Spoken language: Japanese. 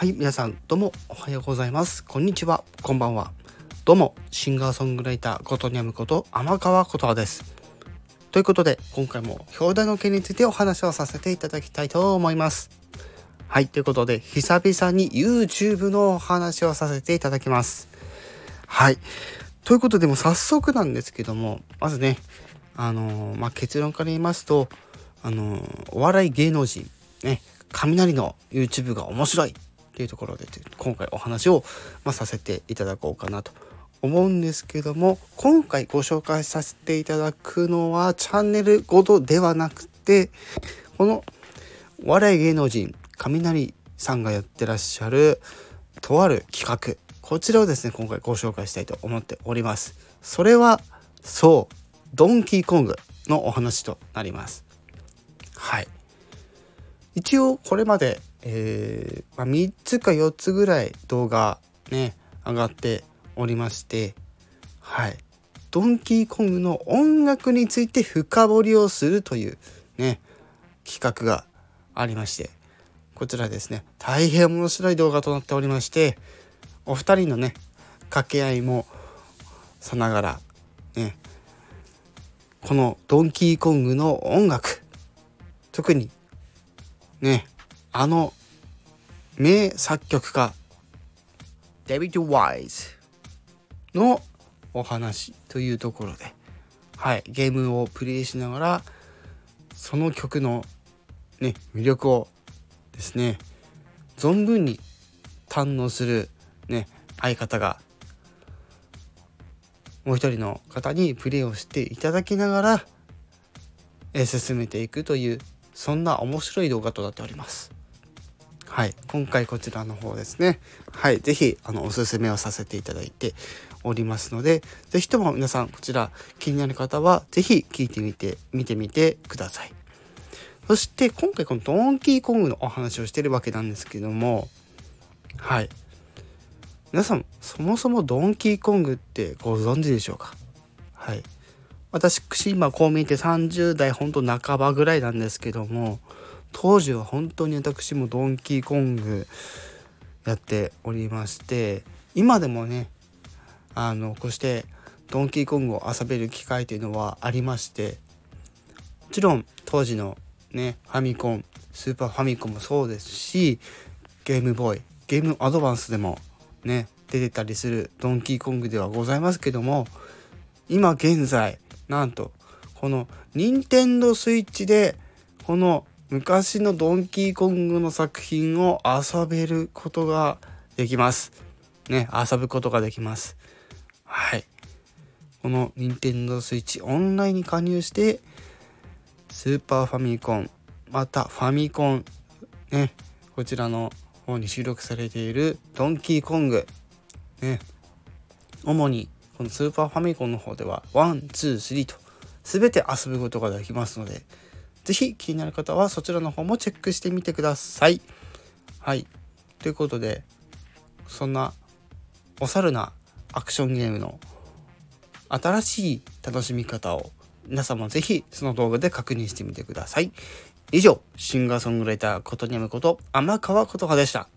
はい、皆さん、どうもおはようございます。こんにちは、こんばんは。どうも、シンガーソングライター、ことにゃむこと、天川ことはです。ということで、今回も表題の件についてお話をさせていただきたいと思います。はい、ということで、久々に YouTube のお話をさせていただきます。はい。ということで、も早速なんですけども、まずね、あのー、まあ、結論から言いますと、あのー、お笑い芸能人、ね、雷の YouTube が面白いっていうところで今回お話を、まあ、させていただこうかなと思うんですけども今回ご紹介させていただくのはチャンネルごとではなくてこのお笑い芸能人雷さんがやってらっしゃるとある企画こちらをですね今回ご紹介したいと思っております。それはそうドンキーコングのお話となります。はい。一応これまでえー、まあ、3つか4つぐらい動画ね上がっておりましてはい。ドンキーコングの音楽について深掘りをするというね企画がありましてこちらですね。大変面白い動画となっておりましてお二人のね掛け合いもさながらねこのドンキーコングの音楽特にねあの名作曲家デビッド・ワイズのお話というところで、はい、ゲームをプレイしながらその曲の、ね、魅力をですね存分に堪能する、ね、相方がもう一人の方にプレイをしていただきながら、進めていくというそんな面白い動画となっております。はい、今回こちらの方ですね、はい、是非あのおすすめをさせていただいておりますので、是非とも皆さんこちら気になる方は是非聞いてみて、見てみてください。そして今回このドンキーコングのお話をしてるわけなんですけども、はい。皆さん、そもそもドンキーコングってご存知でしょうか？はい。私、今こう見えて30代ほんと半ばぐらいなんですけども、当時は本当に私もドンキーコングやっておりまして今でもねあのこうしてドンキーコングを遊べる機会というのはありましてもちろん当時のねファミコンスーパーファミコンもそうですしゲームボーイゲームアドバンスでもね出てたりするドンキーコングではございますけども今現在なんとこの任天堂スイッチでこの昔のドンキーコングの作品を遊べることができます。ね、遊ぶことができます。はい。この Nintendo Switch オンラインに加入して、スーパーファミコン、またファミコン、ね、こちらの方に収録されているドンキーコング、ね、主にこのスーパーファミコンの方では1、2、3と全て遊ぶことができますので、是非気になる方はそちらの方もチェックしてみてください。はい。ということで、そんなお猿なアクションゲームの新しい楽しみ方を皆さんも是非その動画で確認してみてください。以上、シンガーソングライターことにゃむこと天川琴葉でした。